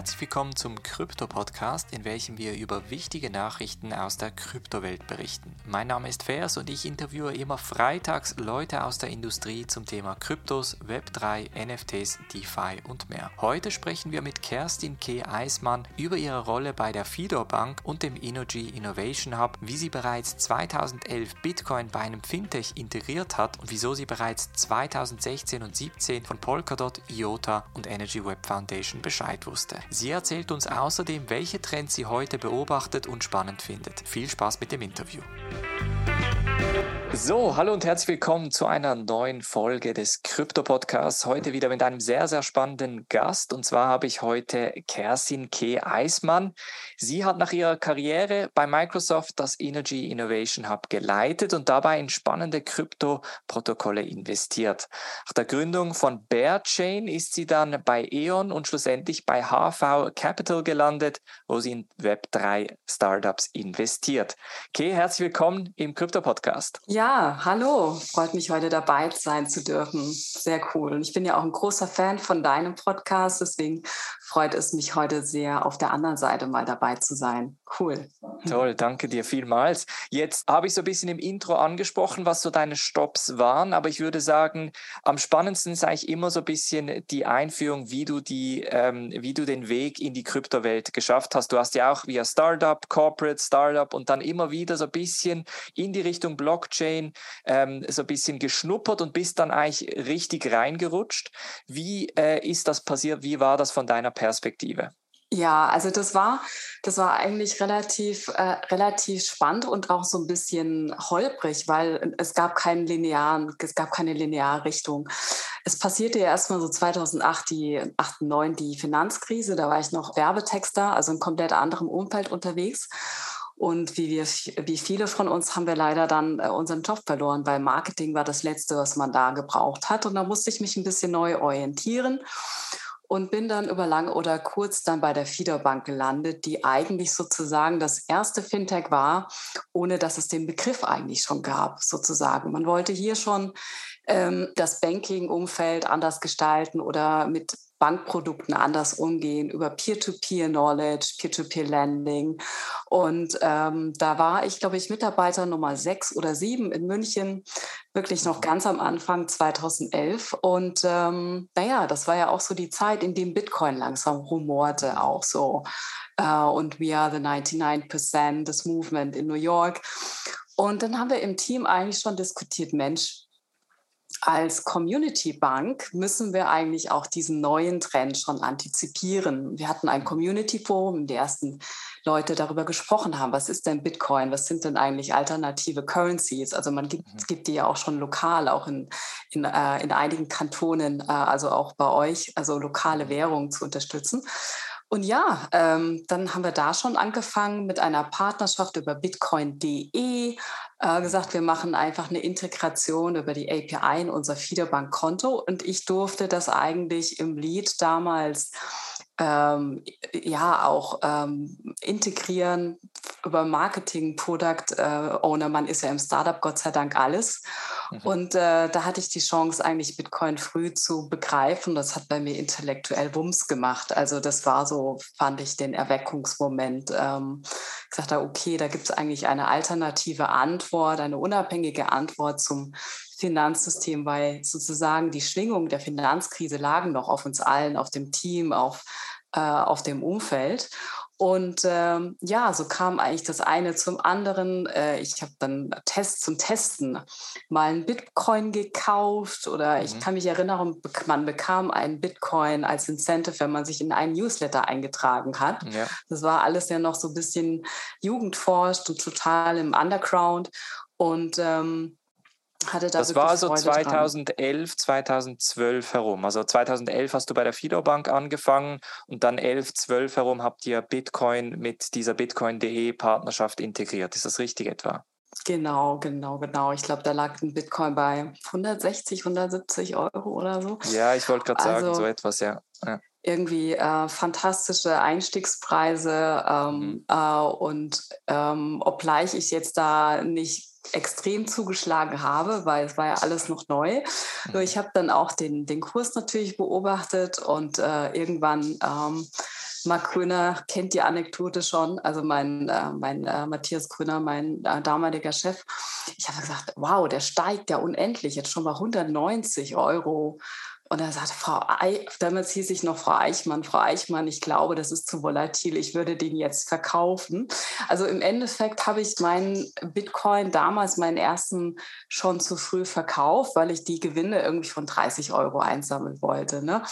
herzlich willkommen zum Krypto-Podcast, in welchem wir über wichtige Nachrichten aus der Kryptowelt berichten. Mein Name ist Fers und ich interviewe immer freitags Leute aus der Industrie zum Thema Kryptos, Web3, NFTs, DeFi und mehr. Heute sprechen wir mit Kerstin K. Eismann über ihre Rolle bei der Fidor Bank und dem Energy Innovation Hub, wie sie bereits 2011 Bitcoin bei einem Fintech integriert hat und wieso sie bereits 2016 und 2017 von Polkadot, IOTA und Energy Web Foundation Bescheid wusste. Sie erzählt uns außerdem, welche Trends sie heute beobachtet und spannend findet. Viel Spaß mit dem Interview. So, hallo und herzlich willkommen zu einer neuen Folge des Krypto-Podcasts. Heute wieder mit einem sehr, sehr spannenden Gast. Und zwar habe ich heute Kerstin K. Eismann. Sie hat nach ihrer Karriere bei Microsoft das Energy Innovation Hub geleitet und dabei in spannende Krypto-Protokolle investiert. Nach der Gründung von Bearchain ist sie dann bei E.ON und schlussendlich bei HV Capital gelandet, wo sie in Web3-Startups investiert. K., herzlich willkommen im Krypto-Podcast. Ja, ja, hallo. Freut mich, heute dabei sein zu dürfen. Sehr cool. Und ich bin ja auch ein großer Fan von deinem Podcast, deswegen freut es mich heute sehr, auf der anderen Seite mal dabei zu sein. Cool. Toll, danke dir vielmals. Jetzt habe ich so ein bisschen im Intro angesprochen, was so deine Stops waren, aber ich würde sagen, am spannendsten ist eigentlich immer so ein bisschen die Einführung, wie du, die, ähm, wie du den Weg in die Kryptowelt geschafft hast. Du hast ja auch via Startup, Corporate, Startup und dann immer wieder so ein bisschen in die Richtung Blockchain ähm, so ein bisschen geschnuppert und bist dann eigentlich richtig reingerutscht. Wie äh, ist das passiert? Wie war das von deiner Perspektive? Ja, also das war, das war eigentlich relativ, äh, relativ spannend und auch so ein bisschen holprig, weil es gab keinen linearen, es gab keine lineare Richtung. Es passierte ja erstmal so 2008, die 8, 9 die Finanzkrise. Da war ich noch Werbetexter, also in komplett anderem Umfeld unterwegs. Und wie, wir, wie viele von uns haben wir leider dann äh, unseren Job verloren, weil Marketing war das Letzte, was man da gebraucht hat. Und da musste ich mich ein bisschen neu orientieren und bin dann über lang oder kurz dann bei der Fieder Bank gelandet, die eigentlich sozusagen das erste Fintech war, ohne dass es den Begriff eigentlich schon gab, sozusagen. Man wollte hier schon ähm, das Banking-Umfeld anders gestalten oder mit Bankprodukten anders umgehen, über Peer-to-Peer-Knowledge, Peer-to-Peer-Lending. Und ähm, da war ich, glaube ich, Mitarbeiter Nummer sechs oder sieben in München, wirklich noch ganz am Anfang 2011. Und ähm, naja, das war ja auch so die Zeit, in dem Bitcoin langsam rumorte, auch so. Äh, und We Are the 99%, das Movement in New York. Und dann haben wir im Team eigentlich schon diskutiert, Mensch, als Community Bank müssen wir eigentlich auch diesen neuen Trend schon antizipieren. Wir hatten ein Community Forum, in dem die ersten Leute darüber gesprochen haben, was ist denn Bitcoin, was sind denn eigentlich alternative Currencies? Also man gibt, mhm. gibt die ja auch schon lokal, auch in, in, äh, in einigen Kantonen, äh, also auch bei euch, also lokale Währungen zu unterstützen. Und ja, ähm, dann haben wir da schon angefangen mit einer Partnerschaft über bitcoin.de, äh, gesagt, wir machen einfach eine Integration über die API in unser Fiederbank-Konto. Und ich durfte das eigentlich im Lead damals ähm, ja auch ähm, integrieren über Marketing, Product äh, Owner. Man ist ja im Startup Gott sei Dank alles. Mhm. Und äh, da hatte ich die Chance, eigentlich Bitcoin früh zu begreifen. Das hat bei mir intellektuell Wumms gemacht. Also das war so, fand ich den Erweckungsmoment. Ähm, gesagt habe, okay, da gibt es eigentlich eine alternative Antwort, eine unabhängige Antwort zum Finanzsystem, weil sozusagen die Schwingungen der Finanzkrise lagen noch auf uns allen, auf dem Team, auf, äh, auf dem Umfeld. Und ähm, ja, so kam eigentlich das eine zum anderen. Äh, ich habe dann Test zum Testen mal einen Bitcoin gekauft oder mhm. ich kann mich erinnern, man bekam einen Bitcoin als Incentive, wenn man sich in einen Newsletter eingetragen hat. Ja. Das war alles ja noch so ein bisschen jugendforscht und total im Underground. Und ähm, hatte da das war so 2011, dran. 2012 herum. Also 2011 hast du bei der Fido Bank angefangen und dann 11, 12 herum habt ihr Bitcoin mit dieser Bitcoin.de Partnerschaft integriert. Ist das richtig etwa? Genau, genau, genau. Ich glaube, da lag ein Bitcoin bei 160, 170 Euro oder so. Ja, ich wollte gerade sagen, also, so etwas, ja. ja. Irgendwie äh, fantastische Einstiegspreise ähm, mhm. äh, und ähm, obgleich ich jetzt da nicht extrem zugeschlagen habe, weil es war ja alles noch neu. Nur mhm. ich habe dann auch den, den Kurs natürlich beobachtet und äh, irgendwann ähm, Marc Gröner kennt die Anekdote schon, also mein, äh, mein äh, Matthias Gröner, mein äh, damaliger Chef. Ich habe gesagt, wow, der steigt ja unendlich, jetzt schon mal 190 Euro. Und er sagte Frau, Ei, damals hieß ich noch Frau Eichmann, Frau Eichmann, ich glaube, das ist zu volatil, ich würde den jetzt verkaufen. Also im Endeffekt habe ich meinen Bitcoin damals, meinen ersten, schon zu früh verkauft, weil ich die Gewinne irgendwie von 30 Euro einsammeln wollte. Ne?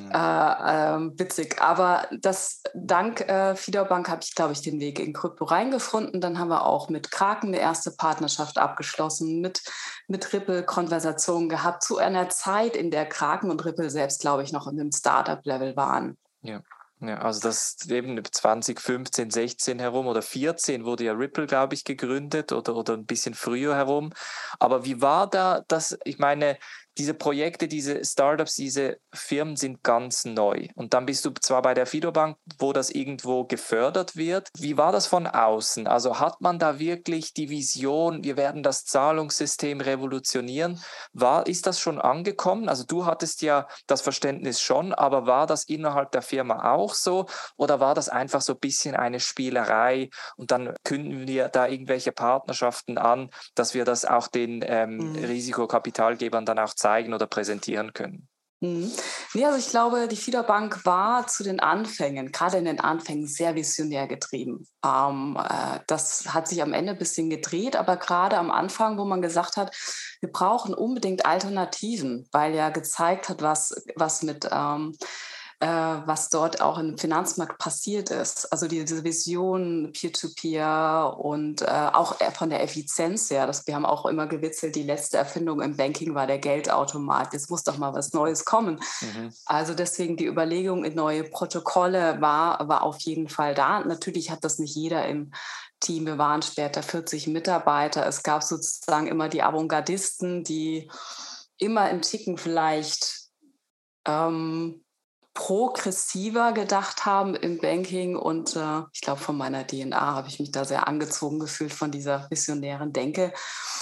Mhm. Äh, äh, witzig. Aber das, dank äh, Fiederbank habe ich, glaube ich, den Weg in Krypto reingefunden. Dann haben wir auch mit Kraken eine erste Partnerschaft abgeschlossen, mit, mit Ripple Konversationen gehabt, zu einer Zeit, in der Kraken und Ripple selbst, glaube ich, noch in einem Startup-Level waren. Ja. Ja, also das eben 2015, 16 herum oder 14 wurde ja Ripple, glaube ich, gegründet oder, oder ein bisschen früher herum. Aber wie war da das? Ich meine, diese Projekte, diese Startups, diese Firmen sind ganz neu. Und dann bist du zwar bei der Fido-Bank, wo das irgendwo gefördert wird. Wie war das von außen? Also hat man da wirklich die Vision, wir werden das Zahlungssystem revolutionieren? War, ist das schon angekommen? Also du hattest ja das Verständnis schon, aber war das innerhalb der Firma auch so? Oder war das einfach so ein bisschen eine Spielerei und dann künden wir da irgendwelche Partnerschaften an, dass wir das auch den ähm, mhm. Risikokapitalgebern dann auch zeigen oder präsentieren können. Mhm. Nee, also ich glaube, die Fiederbank war zu den Anfängen, gerade in den Anfängen, sehr visionär getrieben. Ähm, äh, das hat sich am Ende ein bisschen gedreht, aber gerade am Anfang, wo man gesagt hat, wir brauchen unbedingt Alternativen, weil ja gezeigt hat, was, was mit ähm, äh, was dort auch im Finanzmarkt passiert ist. Also diese Vision Peer-to-Peer -Peer und äh, auch von der Effizienz her. Das, wir haben auch immer gewitzelt, die letzte Erfindung im Banking war der Geldautomat. Jetzt muss doch mal was Neues kommen. Mhm. Also deswegen die Überlegung in neue Protokolle war, war auf jeden Fall da. Natürlich hat das nicht jeder im Team. Wir waren später 40 Mitarbeiter. Es gab sozusagen immer die Avantgardisten, die immer im Ticken vielleicht ähm, progressiver gedacht haben im Banking und äh, ich glaube, von meiner DNA habe ich mich da sehr angezogen gefühlt von dieser visionären Denke.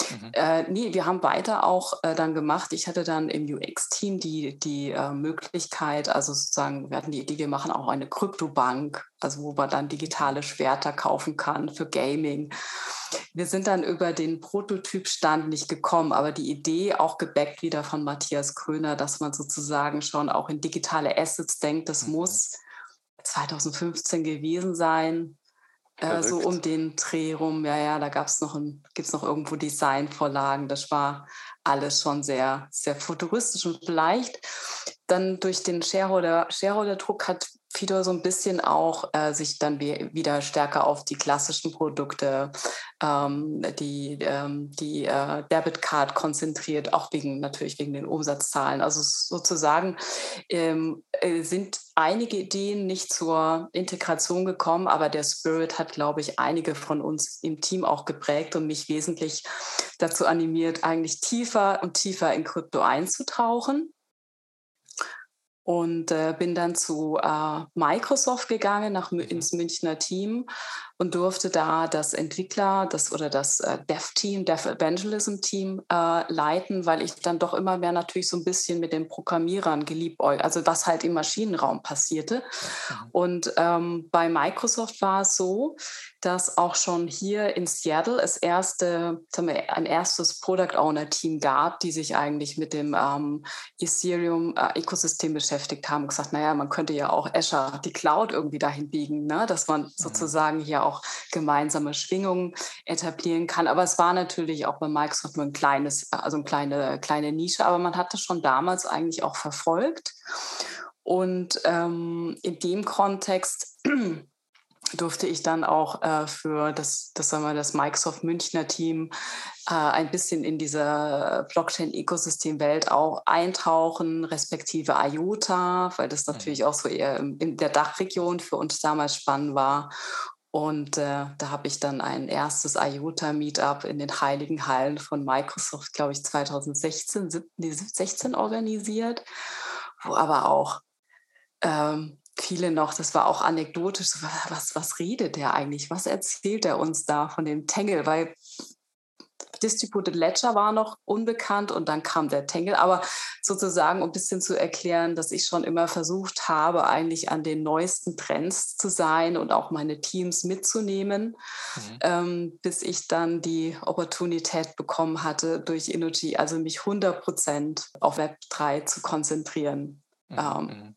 Mhm. Äh, nee, wir haben weiter auch äh, dann gemacht. Ich hatte dann im UX-Team die, die äh, Möglichkeit, also sozusagen, wir hatten die Idee, wir machen auch eine Kryptobank, also wo man dann digitale Schwerter kaufen kann für Gaming. Wir sind dann über den Prototypstand nicht gekommen, aber die Idee, auch gebackt wieder von Matthias Kröner, dass man sozusagen schon auch in digitale Assets denkt, das mhm. muss 2015 gewesen sein. Äh, so um den Dreh rum, ja, ja, da gab es noch, gibt's noch irgendwo Designvorlagen. Das war alles schon sehr, sehr futuristisch und vielleicht dann durch den Shareholder-Druck Shareholder hat Fidor so ein bisschen auch äh, sich dann wieder stärker auf die klassischen Produkte, ähm, die, ähm, die äh, Debit Card konzentriert, auch wegen natürlich wegen den Umsatzzahlen. Also sozusagen ähm, äh, sind einige Ideen nicht zur Integration gekommen, aber der Spirit hat, glaube ich, einige von uns im Team auch geprägt und mich wesentlich dazu animiert, eigentlich tiefer und tiefer in Krypto einzutauchen und äh, bin dann zu äh, Microsoft gegangen, nach, mhm. ins Münchner Team und durfte da das Entwickler, das oder das äh, Dev-Team, Dev Evangelism Team äh, leiten, weil ich dann doch immer mehr natürlich so ein bisschen mit den Programmierern geliebäugelt, also was halt im Maschinenraum passierte. Mhm. Und ähm, bei Microsoft war es so, dass auch schon hier in Seattle es erste, wir, ein erstes Product Owner Team gab, die sich eigentlich mit dem ähm, Ethereum äh, Ökosystem beschäftigt haben und gesagt, naja, man könnte ja auch Azure, die Cloud irgendwie dahin biegen, ne? dass man mhm. sozusagen hier auch auch gemeinsame Schwingungen etablieren kann. Aber es war natürlich auch bei Microsoft nur ein kleines, also eine kleine, kleine Nische, aber man hat das schon damals eigentlich auch verfolgt. Und ähm, in dem Kontext durfte ich dann auch äh, für das, das, sagen wir, das Microsoft Münchner Team äh, ein bisschen in diese Blockchain-Ökosystem-Welt auch eintauchen, respektive IOTA, weil das mhm. natürlich auch so eher in der Dachregion für uns damals spannend war. Und äh, da habe ich dann ein erstes IOTA-Meetup in den Heiligen Hallen von Microsoft, glaube ich, 2016, 17, organisiert, wo aber auch ähm, viele noch, das war auch anekdotisch, was, was redet der eigentlich? Was erzählt er uns da von dem Tangle? Weil Distributed Ledger war noch unbekannt und dann kam der Tangle. Aber sozusagen, um ein bisschen zu erklären, dass ich schon immer versucht habe, eigentlich an den neuesten Trends zu sein und auch meine Teams mitzunehmen, mhm. ähm, bis ich dann die Opportunität bekommen hatte, durch Energy, also mich 100 Prozent auf Web 3 zu konzentrieren. Mhm. Ähm, mhm.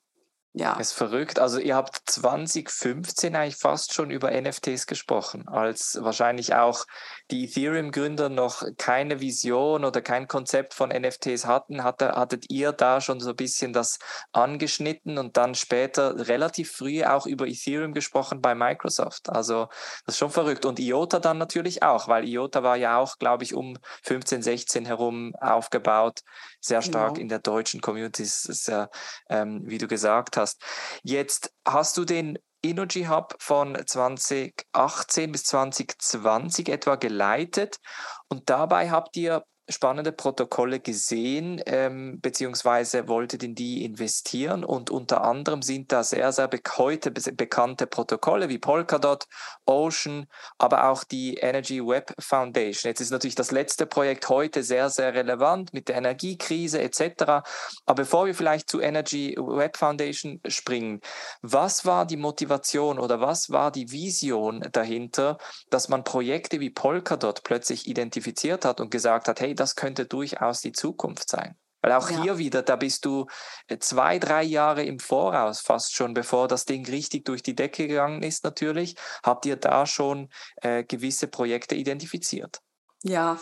Ja. Das ist verrückt. Also ihr habt 2015 eigentlich fast schon über NFTs gesprochen, als wahrscheinlich auch die Ethereum-Gründer noch keine Vision oder kein Konzept von NFTs hatten. Hatte, hattet ihr da schon so ein bisschen das angeschnitten und dann später relativ früh auch über Ethereum gesprochen bei Microsoft? Also das ist schon verrückt. Und IOTA dann natürlich auch, weil IOTA war ja auch, glaube ich, um 15, 16 herum aufgebaut, sehr stark genau. in der deutschen Community. Das ist ja, ähm, wie du gesagt hast, hast. Jetzt hast du den Energy Hub von 2018 bis 2020 etwa geleitet und dabei habt ihr spannende Protokolle gesehen, ähm, beziehungsweise wolltet in die investieren und unter anderem sind da sehr, sehr be heute be bekannte Protokolle wie Polkadot, Ocean, aber auch die Energy Web Foundation. Jetzt ist natürlich das letzte Projekt heute sehr, sehr relevant mit der Energiekrise etc. Aber bevor wir vielleicht zu Energy Web Foundation springen, was war die Motivation oder was war die Vision dahinter, dass man Projekte wie Polkadot plötzlich identifiziert hat und gesagt hat, hey, das könnte durchaus die Zukunft sein. Weil auch ja. hier wieder, da bist du äh, zwei, drei Jahre im Voraus fast schon, bevor das Ding richtig durch die Decke gegangen ist natürlich, habt ihr da schon äh, gewisse Projekte identifiziert. Ja,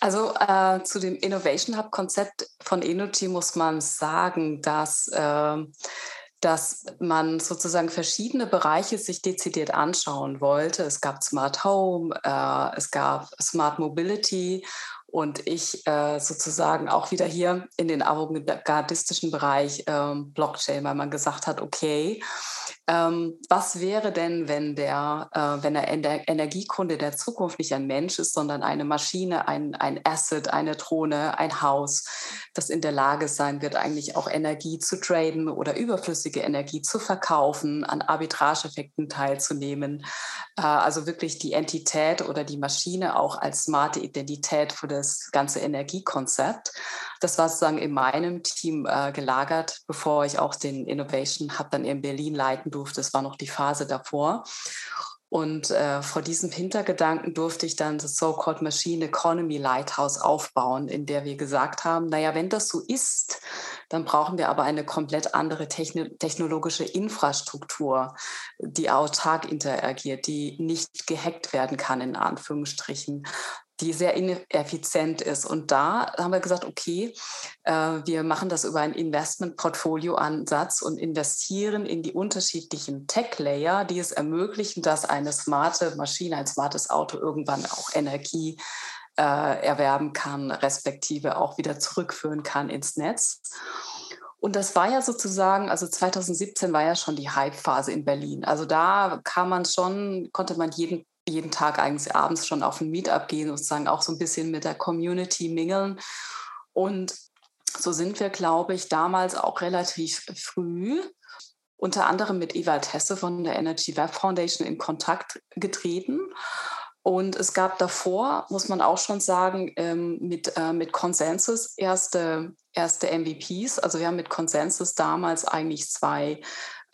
also äh, zu dem Innovation Hub-Konzept von Energy muss man sagen, dass, äh, dass man sozusagen verschiedene Bereiche sich dezidiert anschauen wollte. Es gab Smart Home, äh, es gab Smart Mobility und ich äh, sozusagen auch wieder hier in den avantgardistischen Bereich ähm, Blockchain, weil man gesagt hat, okay, ähm, was wäre denn, wenn der, äh, wenn der Ener Energiekunde der Zukunft nicht ein Mensch ist, sondern eine Maschine, ein, ein Asset, eine Drohne, ein Haus, das in der Lage sein wird, eigentlich auch Energie zu traden oder überflüssige Energie zu verkaufen, an Arbitrageeffekten teilzunehmen. Äh, also wirklich die Entität oder die Maschine auch als smarte Identität für das ganze Energiekonzept. Das war sozusagen in meinem Team äh, gelagert, bevor ich auch den Innovation Hub dann in Berlin leiten durfte. Das war noch die Phase davor. Und äh, vor diesem Hintergedanken durfte ich dann das So-Called Machine Economy Lighthouse aufbauen, in der wir gesagt haben, naja, wenn das so ist, dann brauchen wir aber eine komplett andere technologische Infrastruktur, die autark interagiert, die nicht gehackt werden kann, in Anführungsstrichen, die sehr ineffizient ist. Und da haben wir gesagt, okay, äh, wir machen das über einen Investment-Portfolio-Ansatz und investieren in die unterschiedlichen Tech-Layer, die es ermöglichen, dass eine smarte Maschine, ein smartes Auto irgendwann auch Energie äh, erwerben kann, respektive auch wieder zurückführen kann ins Netz. Und das war ja sozusagen, also 2017 war ja schon die Hype-Phase in Berlin. Also da kam man schon, konnte man jeden jeden Tag eigentlich abends schon auf ein Meetup gehen, sozusagen auch so ein bisschen mit der Community mingeln. Und so sind wir, glaube ich, damals auch relativ früh unter anderem mit Ewald Hesse von der Energy Web Foundation in Kontakt getreten. Und es gab davor, muss man auch schon sagen, ähm, mit, äh, mit Consensus erste, erste MVPs. Also wir haben mit Consensus damals eigentlich zwei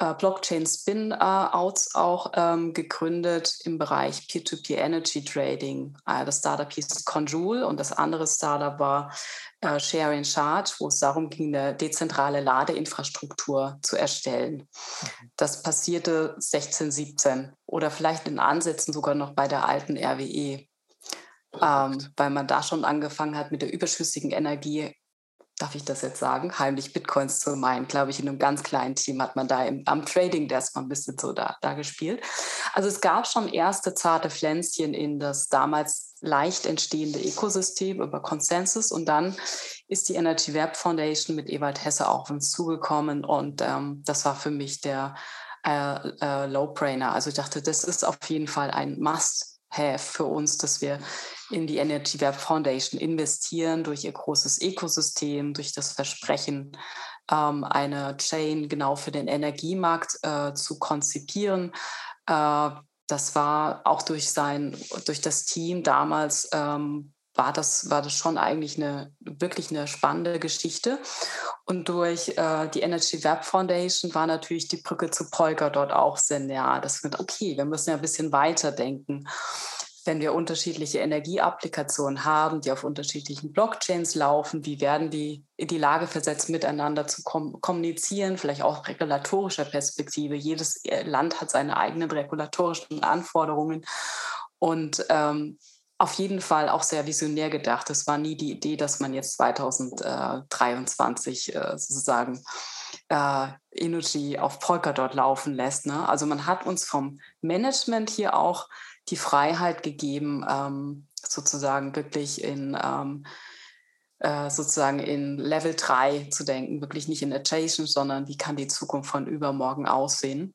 äh, Blockchain-Spin-Outs auch ähm, gegründet im Bereich Peer-to-Peer Energy Trading. Äh, das Startup hieß Conjoule und das andere Startup war äh, Share in Charge, wo es darum ging, eine dezentrale Ladeinfrastruktur zu erstellen. Mhm. Das passierte 16, 17 oder vielleicht in Ansätzen sogar noch bei der alten RWE. Ähm, weil man da schon angefangen hat, mit der überschüssigen Energie darf ich das jetzt sagen, heimlich Bitcoins zu meinen. Glaube ich, in einem ganz kleinen Team hat man da im, am Trading Desk mal ein bisschen so da, da gespielt. Also es gab schon erste zarte Pflänzchen in das damals leicht entstehende Ökosystem über Consensus und dann ist die Energy Web Foundation mit Ewald Hesse auch uns zugekommen und ähm, das war für mich der äh, äh, Low-Brainer. Also ich dachte, das ist auf jeden Fall ein Must-Have für uns, dass wir in die Energy Web Foundation investieren durch ihr großes Ökosystem, durch das Versprechen, ähm, eine Chain genau für den Energiemarkt äh, zu konzipieren. Äh, das war auch durch sein, durch das Team damals ähm, war das, war das schon eigentlich eine wirklich eine spannende Geschichte. Und durch äh, die Energy Web Foundation war natürlich die Brücke zu Polka dort auch sehr nah. Das wird okay, wir müssen ja ein bisschen weiter denken. Wenn wir unterschiedliche Energieapplikationen haben, die auf unterschiedlichen Blockchains laufen, wie werden die in die Lage versetzt, miteinander zu kom kommunizieren, vielleicht auch regulatorischer Perspektive. Jedes äh, Land hat seine eigenen regulatorischen Anforderungen. Und ähm, auf jeden Fall auch sehr visionär gedacht. Es war nie die Idee, dass man jetzt 2023 äh, sozusagen äh, Energy auf Polkadot laufen lässt. Ne? Also man hat uns vom Management hier auch die Freiheit gegeben, ähm, sozusagen wirklich in ähm, äh, sozusagen in Level 3 zu denken, wirklich nicht in Adjacent, sondern wie kann die Zukunft von übermorgen aussehen.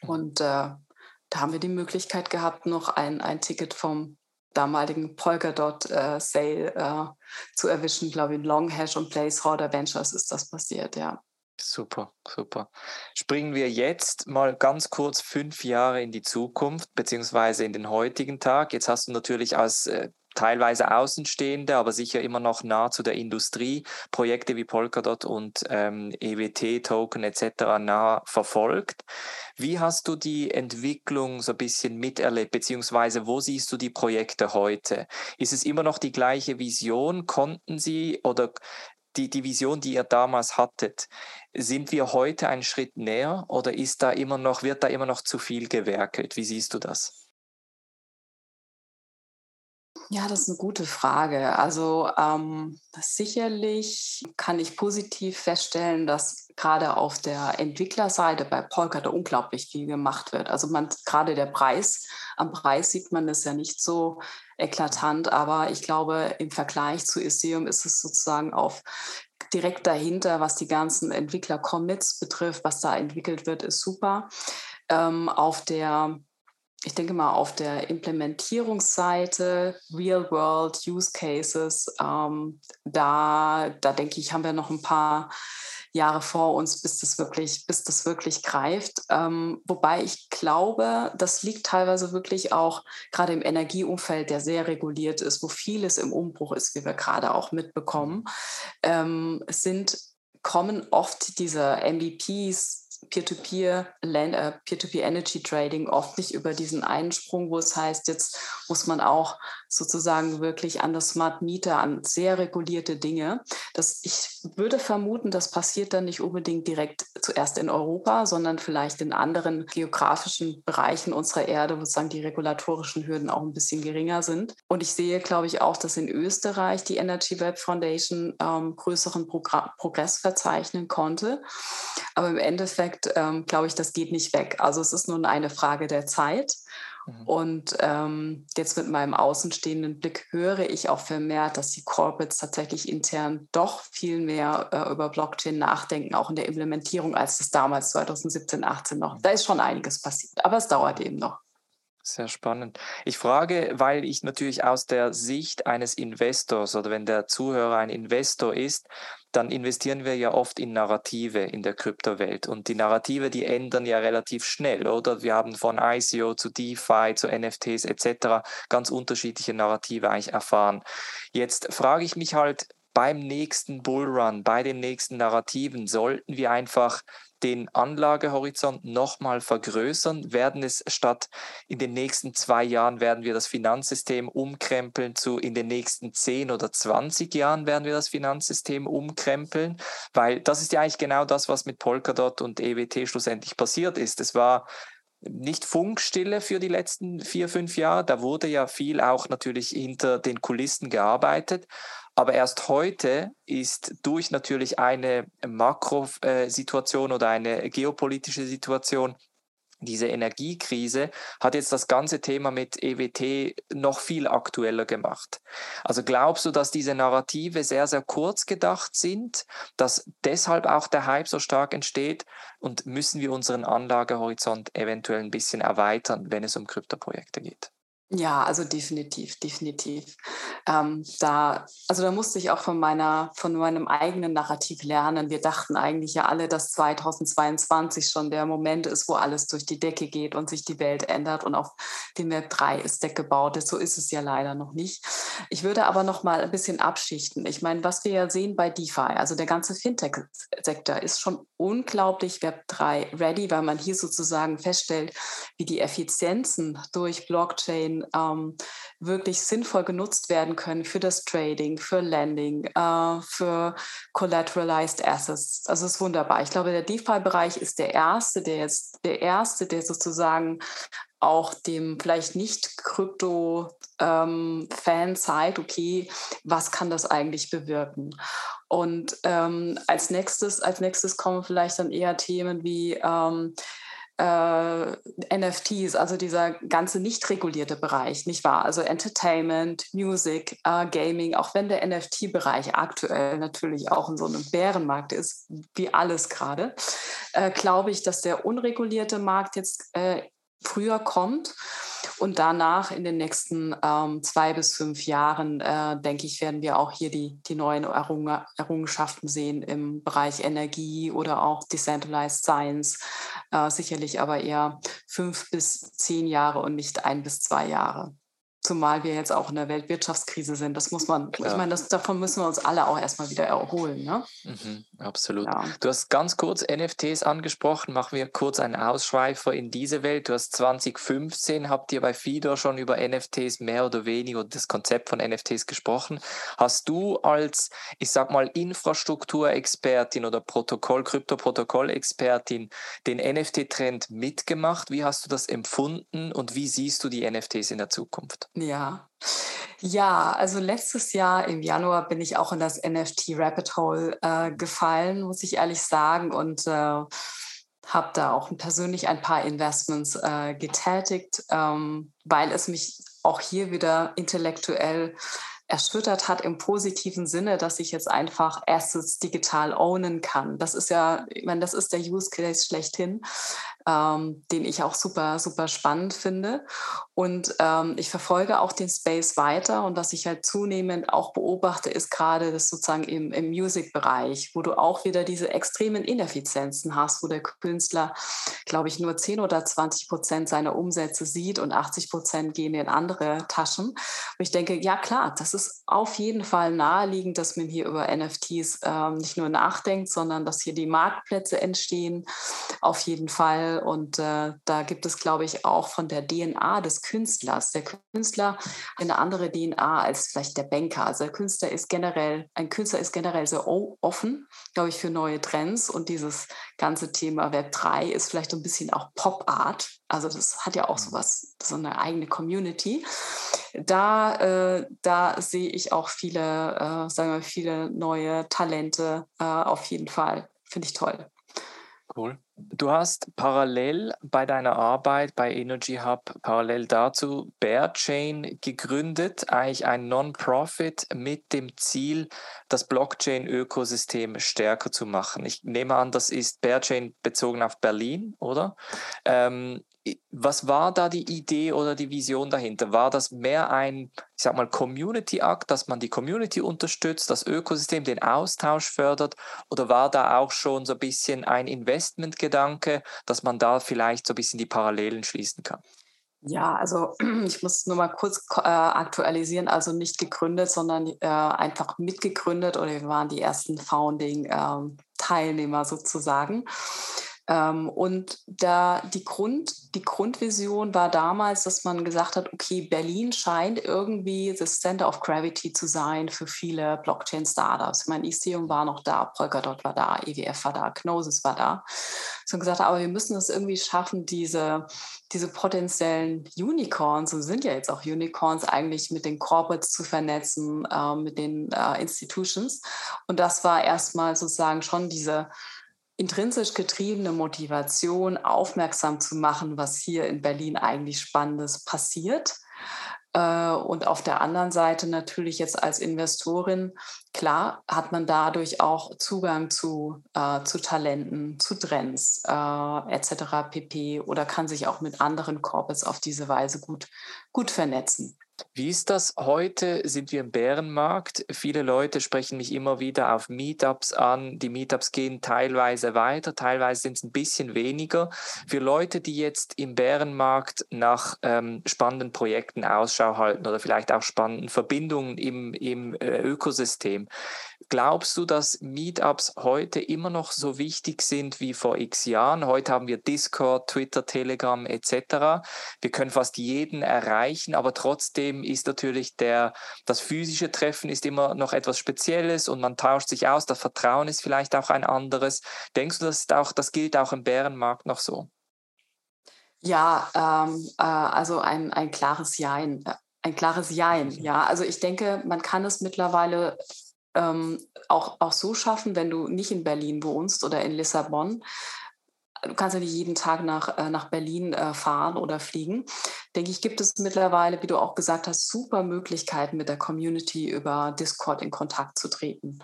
Und äh, da haben wir die Möglichkeit gehabt, noch ein, ein Ticket vom damaligen Polkadot-Sale äh, zu erwischen. Ich glaube, in Longhash und Placeholder Ventures ist das passiert, ja. Super, super. Springen wir jetzt mal ganz kurz fünf Jahre in die Zukunft, beziehungsweise in den heutigen Tag. Jetzt hast du natürlich als äh, teilweise Außenstehende, aber sicher immer noch nah zu der Industrie, Projekte wie Polkadot und ähm, EWT-Token etc. nah verfolgt. Wie hast du die Entwicklung so ein bisschen miterlebt, beziehungsweise wo siehst du die Projekte heute? Ist es immer noch die gleiche Vision? Konnten sie oder die, die Vision, die ihr damals hattet, sind wir heute einen Schritt näher oder ist da immer noch, wird da immer noch zu viel gewerkelt? Wie siehst du das? Ja, das ist eine gute Frage. Also ähm, sicherlich kann ich positiv feststellen, dass gerade auf der Entwicklerseite bei Polkadot unglaublich viel gemacht wird. Also man gerade der Preis, am Preis sieht man das ja nicht so eklatant, aber ich glaube, im Vergleich zu Ethereum ist es sozusagen auf direkt dahinter, was die ganzen Entwickler-Commits betrifft, was da entwickelt wird, ist super. Ähm, auf der ich denke mal, auf der Implementierungsseite, Real-World Use Cases, ähm, da, da denke ich, haben wir noch ein paar Jahre vor uns, bis das wirklich, bis das wirklich greift. Ähm, wobei ich glaube, das liegt teilweise wirklich auch gerade im Energieumfeld, der sehr reguliert ist, wo vieles im Umbruch ist, wie wir gerade auch mitbekommen, ähm, sind kommen oft diese MVPs Peer-to-Peer, äh, Peer-to-Peer Energy Trading oft nicht über diesen einen Sprung, wo es heißt, jetzt muss man auch sozusagen wirklich an das Smart Meter, an sehr regulierte Dinge. Das, ich würde vermuten, das passiert dann nicht unbedingt direkt zuerst in Europa, sondern vielleicht in anderen geografischen Bereichen unserer Erde, wo sozusagen die regulatorischen Hürden auch ein bisschen geringer sind. Und ich sehe, glaube ich, auch, dass in Österreich die Energy Web Foundation ähm, größeren Progr Progress verzeichnen konnte. Aber im Endeffekt ähm, glaube ich, das geht nicht weg. Also es ist nun eine Frage der Zeit. Mhm. Und ähm, jetzt mit meinem außenstehenden Blick höre ich auch vermehrt, dass die Corporates tatsächlich intern doch viel mehr äh, über Blockchain nachdenken, auch in der Implementierung, als das damals 2017, 18 noch. Da ist schon einiges passiert, aber es dauert eben noch. Sehr spannend. Ich frage, weil ich natürlich aus der Sicht eines Investors oder wenn der Zuhörer ein Investor ist, dann investieren wir ja oft in Narrative in der Kryptowelt. Und die Narrative, die ändern ja relativ schnell, oder? Wir haben von ICO zu DeFi, zu NFTs etc. ganz unterschiedliche Narrative eigentlich erfahren. Jetzt frage ich mich halt, beim nächsten Bullrun, bei den nächsten Narrativen, sollten wir einfach den Anlagehorizont nochmal vergrößern, werden es statt in den nächsten zwei Jahren werden wir das Finanzsystem umkrempeln zu in den nächsten zehn oder zwanzig Jahren werden wir das Finanzsystem umkrempeln, weil das ist ja eigentlich genau das, was mit Polkadot und EWT schlussendlich passiert ist. Es war nicht Funkstille für die letzten vier, fünf Jahre. Da wurde ja viel auch natürlich hinter den Kulissen gearbeitet. Aber erst heute ist durch natürlich eine Makrosituation oder eine geopolitische Situation diese Energiekrise hat jetzt das ganze Thema mit EWT noch viel aktueller gemacht. Also glaubst du, dass diese Narrative sehr, sehr kurz gedacht sind, dass deshalb auch der Hype so stark entsteht und müssen wir unseren Anlagehorizont eventuell ein bisschen erweitern, wenn es um Kryptoprojekte geht? Ja, also definitiv, definitiv. Ähm, da, also da musste ich auch von meiner, von meinem eigenen Narrativ lernen. Wir dachten eigentlich ja alle, dass 2022 schon der Moment ist, wo alles durch die Decke geht und sich die Welt ändert und auf dem Web 3 ist Deck gebaut. So ist es ja leider noch nicht. Ich würde aber noch mal ein bisschen abschichten. Ich meine, was wir ja sehen bei DeFi, also der ganze Fintech-Sektor ist schon unglaublich Web 3 ready, weil man hier sozusagen feststellt, wie die Effizienzen durch Blockchain ähm, wirklich sinnvoll genutzt werden können für das Trading, für Lending, äh, für Collateralized Assets. Also es ist wunderbar. Ich glaube, der DeFi-Bereich ist der erste, der jetzt der erste, der sozusagen auch dem vielleicht nicht Krypto-Fan ähm, zeigt, okay, was kann das eigentlich bewirken? Und ähm, als nächstes, als nächstes kommen vielleicht dann eher Themen wie ähm, äh, NFTs, also dieser ganze nicht regulierte Bereich, nicht wahr? Also Entertainment, Music, äh, Gaming, auch wenn der NFT-Bereich aktuell natürlich auch in so einem Bärenmarkt ist, wie alles gerade, äh, glaube ich, dass der unregulierte Markt jetzt äh, früher kommt. Und danach in den nächsten ähm, zwei bis fünf Jahren, äh, denke ich, werden wir auch hier die, die neuen Errung Errungenschaften sehen im Bereich Energie oder auch Decentralized Science. Äh, sicherlich aber eher fünf bis zehn Jahre und nicht ein bis zwei Jahre. Zumal wir jetzt auch in der Weltwirtschaftskrise sind. Das muss man, Klar. ich meine, das, davon müssen wir uns alle auch erstmal wieder erholen. Ne? Mhm, absolut. Ja. Du hast ganz kurz NFTs angesprochen. Machen wir kurz einen Ausschweifer in diese Welt. Du hast 2015, habt ihr bei FIDO schon über NFTs mehr oder weniger das Konzept von NFTs gesprochen. Hast du als, ich sag mal, Infrastrukturexpertin oder Protokoll, Krypto-Protokoll-Expertin den NFT-Trend mitgemacht? Wie hast du das empfunden und wie siehst du die NFTs in der Zukunft? Ja. Ja, also letztes Jahr im Januar bin ich auch in das NFT Rabbit Hole äh, gefallen, muss ich ehrlich sagen, und äh, habe da auch persönlich ein paar Investments äh, getätigt, ähm, weil es mich auch hier wieder intellektuell erschüttert hat im positiven Sinne, dass ich jetzt einfach Assets digital ownen kann. Das ist ja, ich meine, das ist der Use Case schlechthin ähm, den ich auch super, super spannend finde. Und ähm, ich verfolge auch den Space weiter. Und was ich halt zunehmend auch beobachte, ist gerade das sozusagen im, im Music-Bereich, wo du auch wieder diese extremen Ineffizienzen hast, wo der Künstler, glaube ich, nur 10 oder 20 Prozent seiner Umsätze sieht und 80 Prozent gehen in andere Taschen. Und ich denke, ja klar, das ist auf jeden Fall naheliegend, dass man hier über NFTs ähm, nicht nur nachdenkt, sondern dass hier die Marktplätze entstehen. Auf jeden Fall und äh, da gibt es, glaube ich, auch von der DNA des Künstlers. Der Künstler hat eine andere DNA als vielleicht der Banker. Also der Künstler ist generell, ein Künstler ist generell sehr offen, glaube ich, für neue Trends. Und dieses ganze Thema Web 3 ist vielleicht ein bisschen auch Pop Art. Also das hat ja auch so mhm. was, so eine eigene Community. Da, äh, da sehe ich auch viele, äh, sagen wir, viele neue Talente äh, auf jeden Fall. Finde ich toll. Cool. Du hast parallel bei deiner Arbeit bei Energy Hub, parallel dazu Bearchain gegründet, eigentlich ein Non-Profit mit dem Ziel, das Blockchain-Ökosystem stärker zu machen. Ich nehme an, das ist Bearchain bezogen auf Berlin, oder? Ähm, was war da die Idee oder die Vision dahinter? War das mehr ein, ich sag mal, Community-Akt, dass man die Community unterstützt, das Ökosystem, den Austausch fördert? Oder war da auch schon so ein bisschen ein Investmentgedanke, dass man da vielleicht so ein bisschen die Parallelen schließen kann? Ja, also ich muss nur mal kurz äh, aktualisieren, also nicht gegründet, sondern äh, einfach mitgegründet oder wir waren die ersten Founding-Teilnehmer ähm, sozusagen. Ähm, und da die, Grund, die Grundvision war damals, dass man gesagt hat, okay, Berlin scheint irgendwie das Center of Gravity zu sein für viele Blockchain-Startups. Ich meine, Ethereum war noch da, Polkadot war da, EWF war da, Gnosis war da. So gesagt, aber wir müssen es irgendwie schaffen, diese, diese potenziellen Unicorns, und sind ja jetzt auch Unicorns, eigentlich mit den Corporates zu vernetzen, äh, mit den äh, Institutions. Und das war erstmal sozusagen schon diese intrinsisch getriebene Motivation, aufmerksam zu machen, was hier in Berlin eigentlich Spannendes passiert. Äh, und auf der anderen Seite natürlich jetzt als Investorin, klar, hat man dadurch auch Zugang zu, äh, zu Talenten, zu Trends äh, etc. pp. oder kann sich auch mit anderen Corporates auf diese Weise gut, gut vernetzen. Wie ist das heute? Sind wir im Bärenmarkt? Viele Leute sprechen mich immer wieder auf Meetups an. Die Meetups gehen teilweise weiter, teilweise sind es ein bisschen weniger. Für Leute, die jetzt im Bärenmarkt nach ähm, spannenden Projekten Ausschau halten oder vielleicht auch spannenden Verbindungen im, im äh, Ökosystem, Glaubst du, dass Meetups heute immer noch so wichtig sind wie vor x Jahren? Heute haben wir Discord, Twitter, Telegram etc. Wir können fast jeden erreichen, aber trotzdem ist natürlich der, das physische Treffen ist immer noch etwas Spezielles und man tauscht sich aus. Das Vertrauen ist vielleicht auch ein anderes. Denkst du, das, ist auch, das gilt auch im Bärenmarkt noch so? Ja, ähm, äh, also ein, ein klares Jein. Ein klares Jein, ja. Also ich denke, man kann es mittlerweile ähm, auch, auch so schaffen, wenn du nicht in Berlin wohnst oder in Lissabon. Du kannst ja nicht jeden Tag nach, äh, nach Berlin äh, fahren oder fliegen. Denke ich, gibt es mittlerweile, wie du auch gesagt hast, super Möglichkeiten mit der Community über Discord in Kontakt zu treten.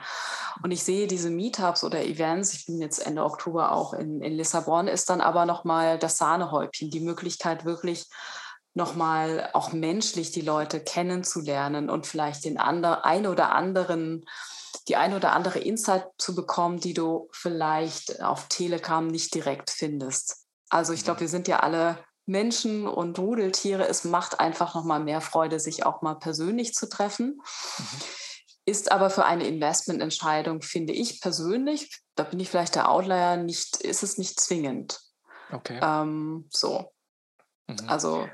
Und ich sehe diese Meetups oder Events, ich bin jetzt Ende Oktober auch in, in Lissabon, ist dann aber nochmal das Sahnehäubchen, die Möglichkeit wirklich nochmal auch menschlich die Leute kennenzulernen und vielleicht den ander, ein oder anderen, die ein oder andere Insight zu bekommen, die du vielleicht auf Telegram nicht direkt findest. Also ich glaube, mhm. wir sind ja alle Menschen und Rudeltiere. Es macht einfach nochmal mehr Freude, sich auch mal persönlich zu treffen. Mhm. Ist aber für eine Investmententscheidung, finde ich persönlich, da bin ich vielleicht der Outlier, nicht, ist es nicht zwingend. Okay. Ähm, so. Mhm. Also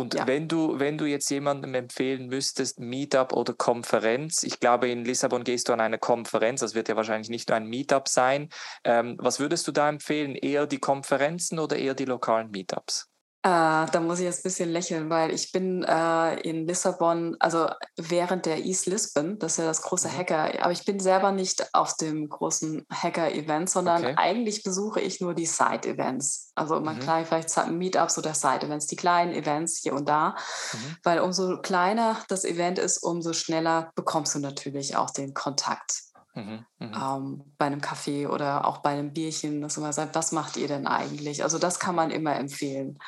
und ja. wenn du, wenn du jetzt jemandem empfehlen müsstest, Meetup oder Konferenz, ich glaube, in Lissabon gehst du an eine Konferenz, das wird ja wahrscheinlich nicht nur ein Meetup sein. Ähm, was würdest du da empfehlen? Eher die Konferenzen oder eher die lokalen Meetups? Äh, da muss ich jetzt ein bisschen lächeln, weil ich bin äh, in Lissabon, also während der East Lisbon, das ist ja das große mhm. Hacker, aber ich bin selber nicht auf dem großen Hacker-Event, sondern okay. eigentlich besuche ich nur die Side-Events. Also man mhm. klar, vielleicht Meetups oder Side-Events, die kleinen Events hier und da, mhm. weil umso kleiner das Event ist, umso schneller bekommst du natürlich auch den Kontakt. Mhm, mhm. ähm, bei einem Kaffee oder auch bei einem Bierchen, dass man sagt, was macht ihr denn eigentlich? Also das kann man immer empfehlen.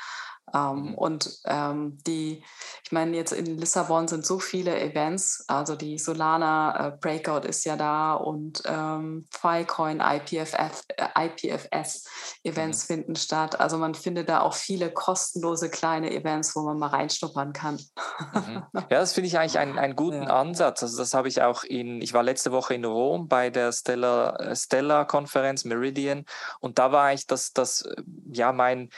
Ähm, mhm. Und ähm, die, ich meine, jetzt in Lissabon sind so viele Events, also die Solana äh, Breakout ist ja da und ähm, Filecoin, IPFF, äh, IPFS Events mhm. finden statt. Also man findet da auch viele kostenlose kleine Events, wo man mal reinschnuppern kann. Mhm. Ja, das finde ich eigentlich einen, einen guten ja. Ansatz. Also das habe ich auch in, ich war letzte Woche in Rom bei der Stella, äh, Stella Konferenz Meridian und da war ich das, das, äh, ja, mein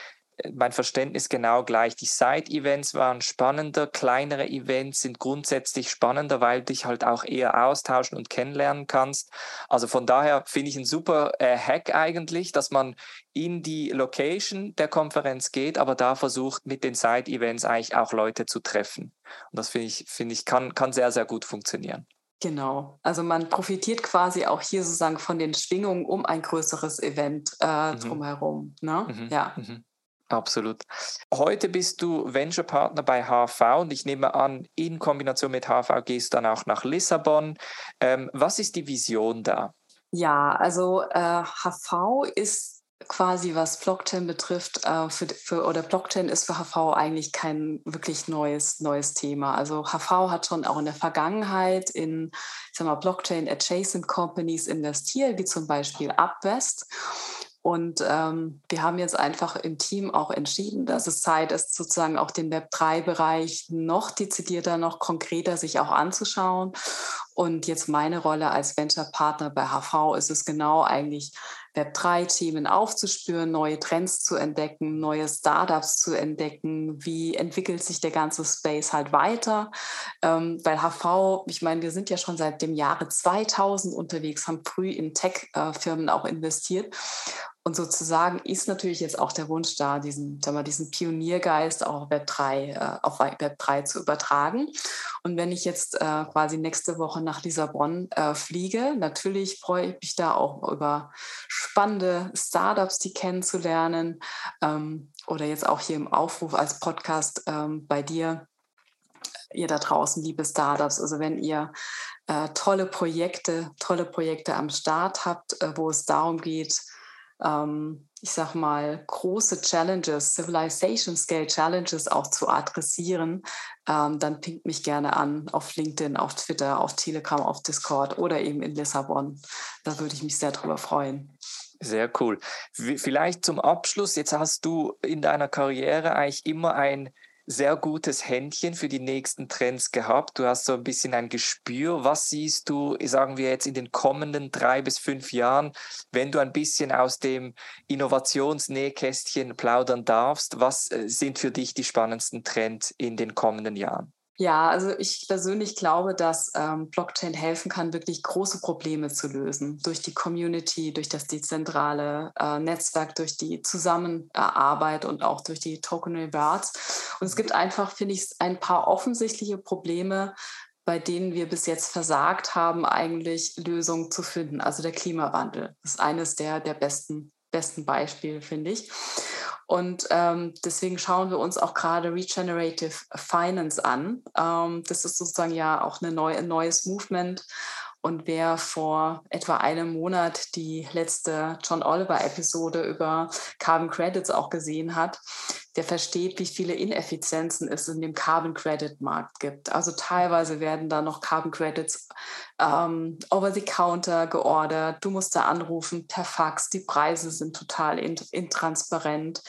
mein Verständnis genau gleich. Die Side-Events waren spannender, kleinere Events sind grundsätzlich spannender, weil du dich halt auch eher austauschen und kennenlernen kannst. Also von daher finde ich ein super äh, Hack eigentlich, dass man in die Location der Konferenz geht, aber da versucht mit den Side-Events eigentlich auch Leute zu treffen. Und das finde ich, finde ich, kann, kann sehr, sehr gut funktionieren. Genau. Also man profitiert quasi auch hier sozusagen von den Schwingungen um ein größeres Event äh, mhm. drumherum. Ne? Mhm. Ja. Mhm. Absolut. Heute bist du Venture Partner bei HV und ich nehme an, in Kombination mit HV gehst du dann auch nach Lissabon. Ähm, was ist die Vision da? Ja, also äh, HV ist quasi, was Blockchain betrifft, äh, für, für, oder Blockchain ist für HV eigentlich kein wirklich neues, neues Thema. Also HV hat schon auch in der Vergangenheit in ich sag mal, Blockchain Adjacent Companies investiert, wie zum Beispiel Upvest. Und ähm, wir haben jetzt einfach im Team auch entschieden, dass es Zeit ist, sozusagen auch den Web3-Bereich noch dezidierter, noch konkreter sich auch anzuschauen. Und jetzt meine Rolle als Venture-Partner bei HV ist es genau eigentlich Web3-Themen aufzuspüren, neue Trends zu entdecken, neue Startups zu entdecken. Wie entwickelt sich der ganze Space halt weiter? Ähm, weil HV, ich meine, wir sind ja schon seit dem Jahre 2000 unterwegs, haben früh in Tech-Firmen auch investiert. Und sozusagen ist natürlich jetzt auch der Wunsch da, diesen, sagen wir, diesen Pioniergeist auch Web 3, äh, auf Web 3 zu übertragen. Und wenn ich jetzt äh, quasi nächste Woche nach Lissabon äh, fliege, natürlich freue ich mich da auch über spannende Startups, die kennenzulernen. Ähm, oder jetzt auch hier im Aufruf als Podcast ähm, bei dir ihr da draußen, liebe Startups. Also wenn ihr äh, tolle Projekte, tolle Projekte am Start habt, äh, wo es darum geht, ähm, ich sag mal, große Challenges, Civilization Scale Challenges auch zu adressieren, ähm, dann pinkt mich gerne an auf LinkedIn, auf Twitter, auf Telegram, auf Discord oder eben in Lissabon. Da würde ich mich sehr drüber freuen. Sehr cool. Vielleicht zum Abschluss, jetzt hast du in deiner Karriere eigentlich immer ein sehr gutes Händchen für die nächsten Trends gehabt. Du hast so ein bisschen ein Gespür. Was siehst du, sagen wir jetzt in den kommenden drei bis fünf Jahren, wenn du ein bisschen aus dem Innovationsnähkästchen plaudern darfst? Was äh, sind für dich die spannendsten Trends in den kommenden Jahren? Ja, also ich persönlich glaube, dass ähm, Blockchain helfen kann, wirklich große Probleme zu lösen. Durch die Community, durch das dezentrale äh, Netzwerk, durch die Zusammenarbeit und auch durch die Token Rewards. Und es gibt einfach, finde ich, ein paar offensichtliche Probleme, bei denen wir bis jetzt versagt haben, eigentlich Lösungen zu finden. Also der Klimawandel ist eines der, der besten, besten Beispiele, finde ich. Und ähm, deswegen schauen wir uns auch gerade Regenerative Finance an. Ähm, das ist sozusagen ja auch neu, ein neues Movement. Und wer vor etwa einem Monat die letzte John Oliver-Episode über Carbon Credits auch gesehen hat, der versteht, wie viele Ineffizienzen es in dem Carbon Credit Markt gibt. Also teilweise werden da noch Carbon Credits ähm, over the counter geordert. Du musst da anrufen per Fax. Die Preise sind total intransparent.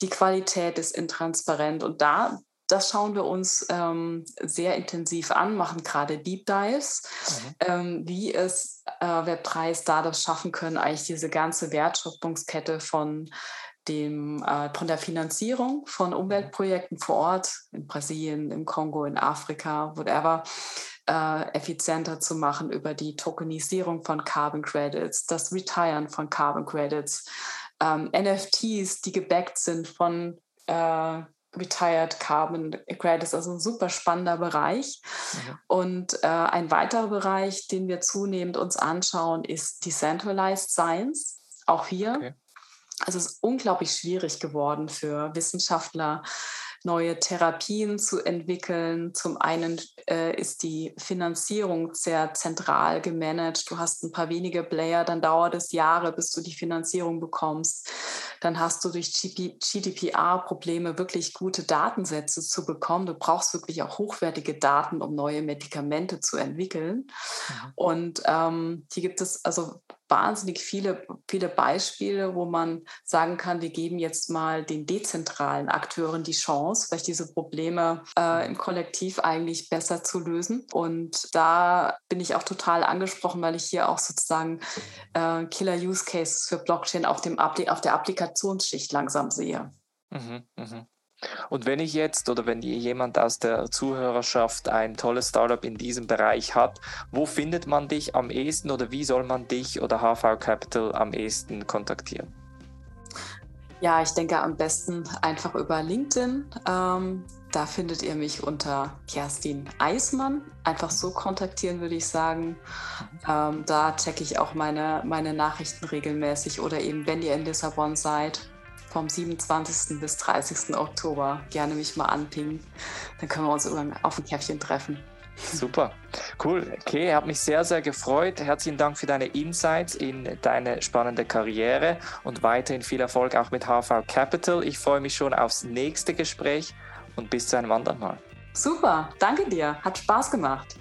Die Qualität ist intransparent. Und da das schauen wir uns ähm, sehr intensiv an, machen gerade Deep Dives, mhm. ähm, wie es äh, Web3-Startups schaffen können, eigentlich diese ganze Wertschöpfungskette von dem, äh, von der Finanzierung von mhm. Umweltprojekten vor Ort, in Brasilien, im Kongo, in Afrika, whatever, äh, effizienter zu machen über die Tokenisierung von Carbon Credits, das Retiren von Carbon Credits, ähm, NFTs, die gebackt sind von äh, Retired Carbon Credits, also ein super spannender Bereich. Mhm. Und äh, ein weiterer Bereich, den wir zunehmend uns anschauen, ist Decentralized Science. Auch hier. Okay. Also es ist unglaublich schwierig geworden für Wissenschaftler, neue Therapien zu entwickeln. Zum einen äh, ist die Finanzierung sehr zentral gemanagt. Du hast ein paar wenige Player, dann dauert es Jahre, bis du die Finanzierung bekommst. Dann hast du durch GDPR Probleme, wirklich gute Datensätze zu bekommen. Du brauchst wirklich auch hochwertige Daten, um neue Medikamente zu entwickeln. Mhm. Und ähm, hier gibt es also wahnsinnig viele, viele Beispiele, wo man sagen kann, wir geben jetzt mal den dezentralen Akteuren die Chance, vielleicht diese Probleme äh, im Kollektiv eigentlich besser zu lösen. Und da bin ich auch total angesprochen, weil ich hier auch sozusagen äh, Killer-Use-Cases für Blockchain auf, dem auf der Applikationsschicht langsam sehe. Mhm, mh. Und wenn ich jetzt oder wenn jemand aus der Zuhörerschaft ein tolles Startup in diesem Bereich hat, wo findet man dich am ehesten oder wie soll man dich oder HV Capital am ehesten kontaktieren? Ja, ich denke am besten einfach über LinkedIn. Ähm, da findet ihr mich unter Kerstin Eismann. Einfach so kontaktieren, würde ich sagen. Ähm, da checke ich auch meine, meine Nachrichten regelmäßig oder eben, wenn ihr in Lissabon seid, vom 27. bis 30. Oktober gerne mich mal anpingen. Dann können wir uns irgendwann auf ein Käffchen treffen. Super, cool. Okay, hat mich sehr, sehr gefreut. Herzlichen Dank für deine Insights in deine spannende Karriere und weiterhin viel Erfolg auch mit HV Capital. Ich freue mich schon aufs nächste Gespräch und bis zu einem anderen Mal. Super, danke dir. Hat Spaß gemacht.